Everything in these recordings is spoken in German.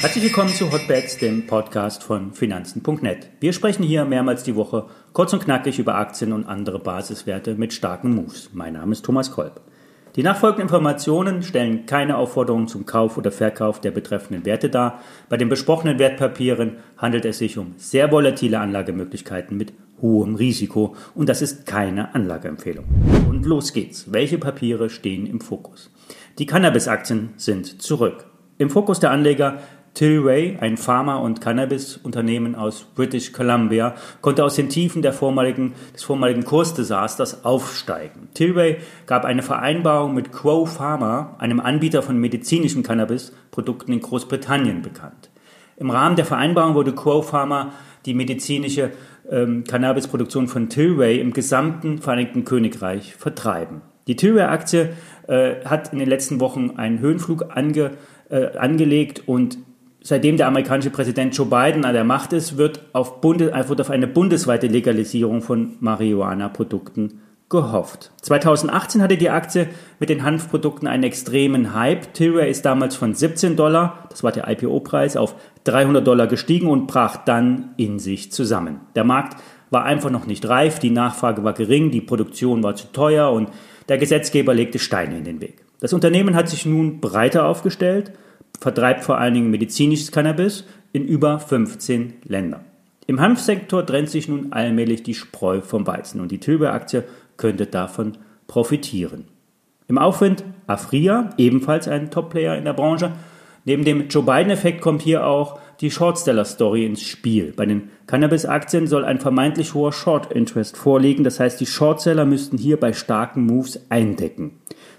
Herzlich willkommen zu Hotbets, dem Podcast von Finanzen.net. Wir sprechen hier mehrmals die Woche kurz und knackig über Aktien und andere Basiswerte mit starken Moves. Mein Name ist Thomas Kolb. Die nachfolgenden Informationen stellen keine Aufforderung zum Kauf oder Verkauf der betreffenden Werte dar. Bei den besprochenen Wertpapieren handelt es sich um sehr volatile Anlagemöglichkeiten mit hohem Risiko und das ist keine Anlageempfehlung. Los geht's. Welche Papiere stehen im Fokus? Die Cannabis-Aktien sind zurück. Im Fokus der Anleger Tilray, ein Pharma- und Cannabis-Unternehmen aus British Columbia, konnte aus den Tiefen vormaligen, des vormaligen Kursdesasters aufsteigen. Tilray gab eine Vereinbarung mit Quo Pharma, einem Anbieter von medizinischen Cannabis-Produkten in Großbritannien, bekannt. Im Rahmen der Vereinbarung wurde Quo Pharma die medizinische ähm, Cannabisproduktion von Tilray im gesamten Vereinigten Königreich vertreiben. Die Tilray-Aktie äh, hat in den letzten Wochen einen Höhenflug ange, äh, angelegt und seitdem der amerikanische Präsident Joe Biden an der Macht ist, wird auf, Bundes, wird auf eine bundesweite Legalisierung von Marihuana-Produkten gehofft. 2018 hatte die Aktie mit den Hanfprodukten einen extremen Hype. Tilray ist damals von 17 Dollar, das war der IPO-Preis, auf 300 Dollar gestiegen und brach dann in sich zusammen. Der Markt war einfach noch nicht reif, die Nachfrage war gering, die Produktion war zu teuer und der Gesetzgeber legte Steine in den Weg. Das Unternehmen hat sich nun breiter aufgestellt vertreibt vor allen Dingen medizinisches Cannabis in über 15 Ländern. Im Hanfsektor trennt sich nun allmählich die Spreu vom Weizen und die Tilbury-Aktie könnte davon profitieren. Im Aufwind Afria, ebenfalls ein Top-Player in der Branche. Neben dem Joe Biden-Effekt kommt hier auch die Shortseller-Story ins Spiel. Bei den Cannabis-Aktien soll ein vermeintlich hoher Short-Interest vorliegen, das heißt, die Shortseller müssten hier bei starken Moves eindecken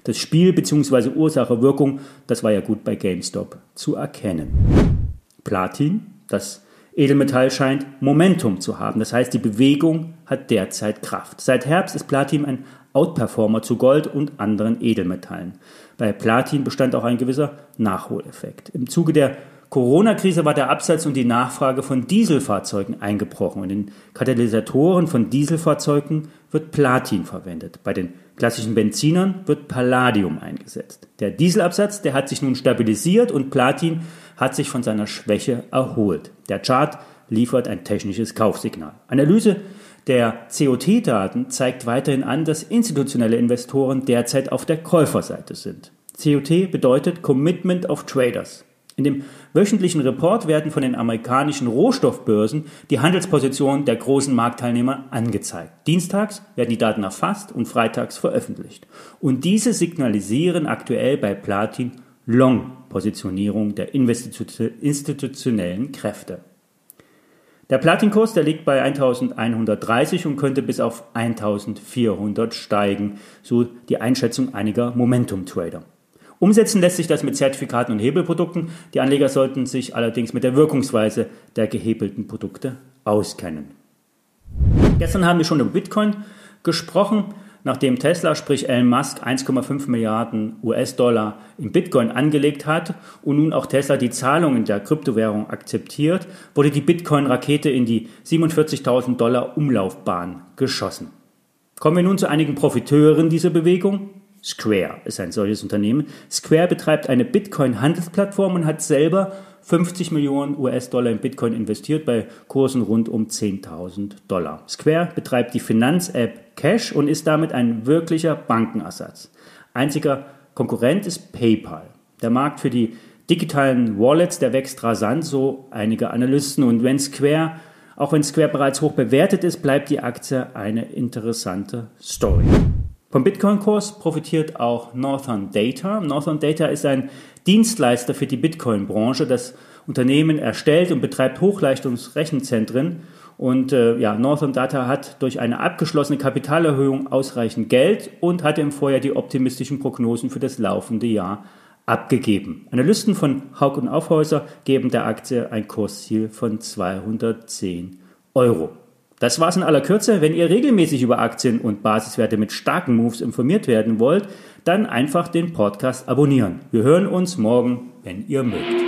das Spiel bzw. Ursache-Wirkung, das war ja gut bei GameStop zu erkennen. Platin, das Edelmetall scheint Momentum zu haben. Das heißt, die Bewegung hat derzeit Kraft. Seit Herbst ist Platin ein Outperformer zu Gold und anderen Edelmetallen. Bei Platin bestand auch ein gewisser Nachholeffekt. Im Zuge der Corona-Krise war der Absatz und die Nachfrage von Dieselfahrzeugen eingebrochen. In den Katalysatoren von Dieselfahrzeugen wird Platin verwendet. Bei den klassischen Benzinern wird Palladium eingesetzt. Der Dieselabsatz, der hat sich nun stabilisiert und Platin hat sich von seiner Schwäche erholt. Der Chart liefert ein technisches Kaufsignal. Analyse der COT-Daten zeigt weiterhin an, dass institutionelle Investoren derzeit auf der Käuferseite sind. COT bedeutet Commitment of Traders. In dem wöchentlichen Report werden von den amerikanischen Rohstoffbörsen die Handelspositionen der großen Marktteilnehmer angezeigt. Dienstags werden die Daten erfasst und freitags veröffentlicht. Und diese signalisieren aktuell bei Platin Long-Positionierung der institutionellen Kräfte. Der Platinkurs, der liegt bei 1130 und könnte bis auf 1400 steigen, so die Einschätzung einiger Momentum-Trader. Umsetzen lässt sich das mit Zertifikaten und Hebelprodukten. Die Anleger sollten sich allerdings mit der Wirkungsweise der gehebelten Produkte auskennen. Gestern haben wir schon über Bitcoin gesprochen. Nachdem Tesla, sprich Elon Musk, 1,5 Milliarden US-Dollar in Bitcoin angelegt hat und nun auch Tesla die Zahlungen der Kryptowährung akzeptiert, wurde die Bitcoin-Rakete in die 47.000 Dollar Umlaufbahn geschossen. Kommen wir nun zu einigen Profiteuren dieser Bewegung. Square ist ein solches Unternehmen. Square betreibt eine Bitcoin-Handelsplattform und hat selber 50 Millionen US-Dollar in Bitcoin investiert bei Kursen rund um 10.000 Dollar. Square betreibt die Finanz-App Cash und ist damit ein wirklicher Bankenersatz. Einziger Konkurrent ist PayPal. Der Markt für die digitalen Wallets, der wächst rasant, so einige Analysten. Und wenn Square, auch wenn Square bereits hoch bewertet ist, bleibt die Aktie eine interessante Story. Vom Bitcoin-Kurs profitiert auch Northern Data. Northern Data ist ein Dienstleister für die Bitcoin-Branche. Das Unternehmen erstellt und betreibt Hochleistungsrechenzentren. Und äh, ja, Northern Data hat durch eine abgeschlossene Kapitalerhöhung ausreichend Geld und hat im Vorjahr die optimistischen Prognosen für das laufende Jahr abgegeben. Analysten von Haug und Aufhäuser geben der Aktie ein Kursziel von 210 Euro. Das war's in aller Kürze. Wenn ihr regelmäßig über Aktien und Basiswerte mit starken Moves informiert werden wollt, dann einfach den Podcast abonnieren. Wir hören uns morgen, wenn ihr mögt.